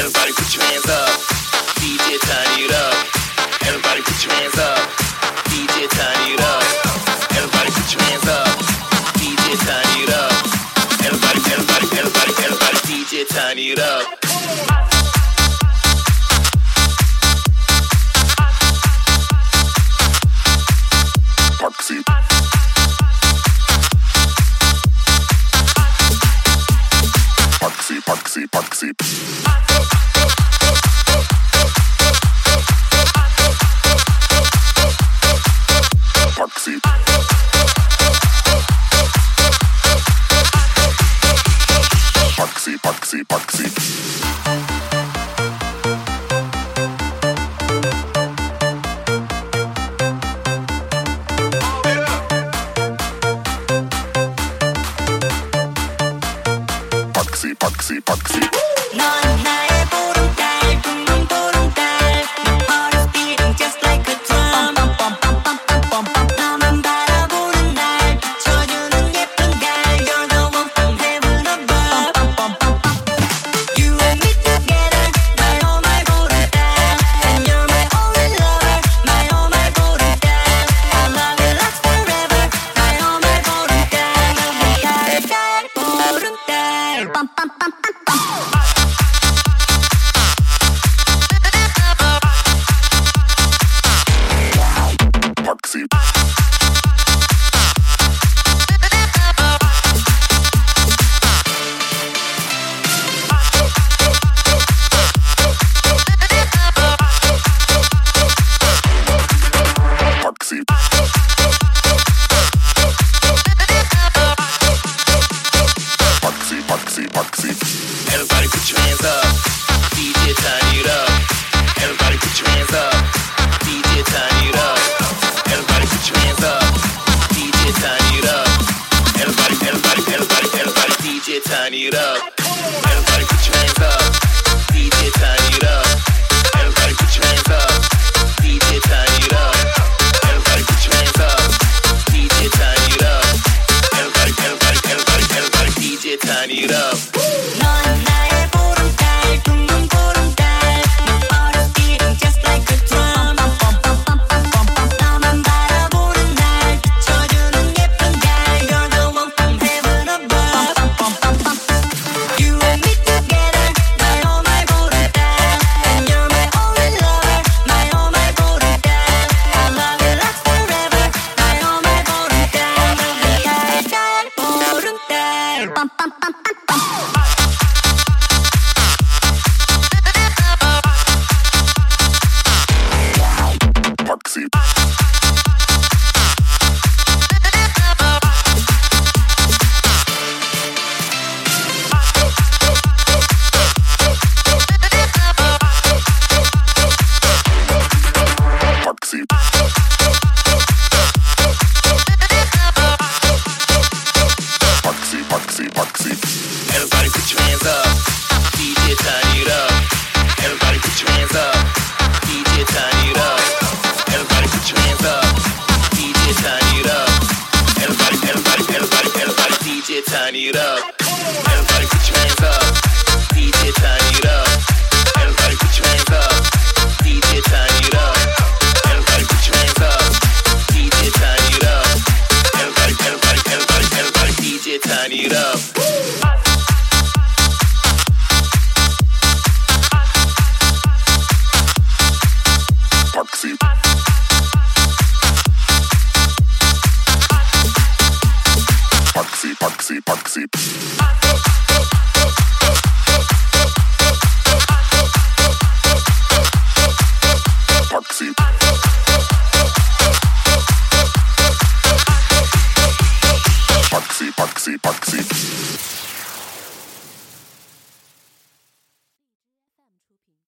Everybody put your hands up. DJ turn it up. Everybody put your hands up. Maxi, Maxi. Maxi. Maxi, Maxi, Foxy. your hands up. DJ turn it up. Everybody put your hands up. DJ turn it up. Everybody put your hands up. DJ turn it up. Everybody, everybody, everybody, everybody, DJ turn it up. turn it up. Everybody put your hands up. DJ turn Parksy, Parksy.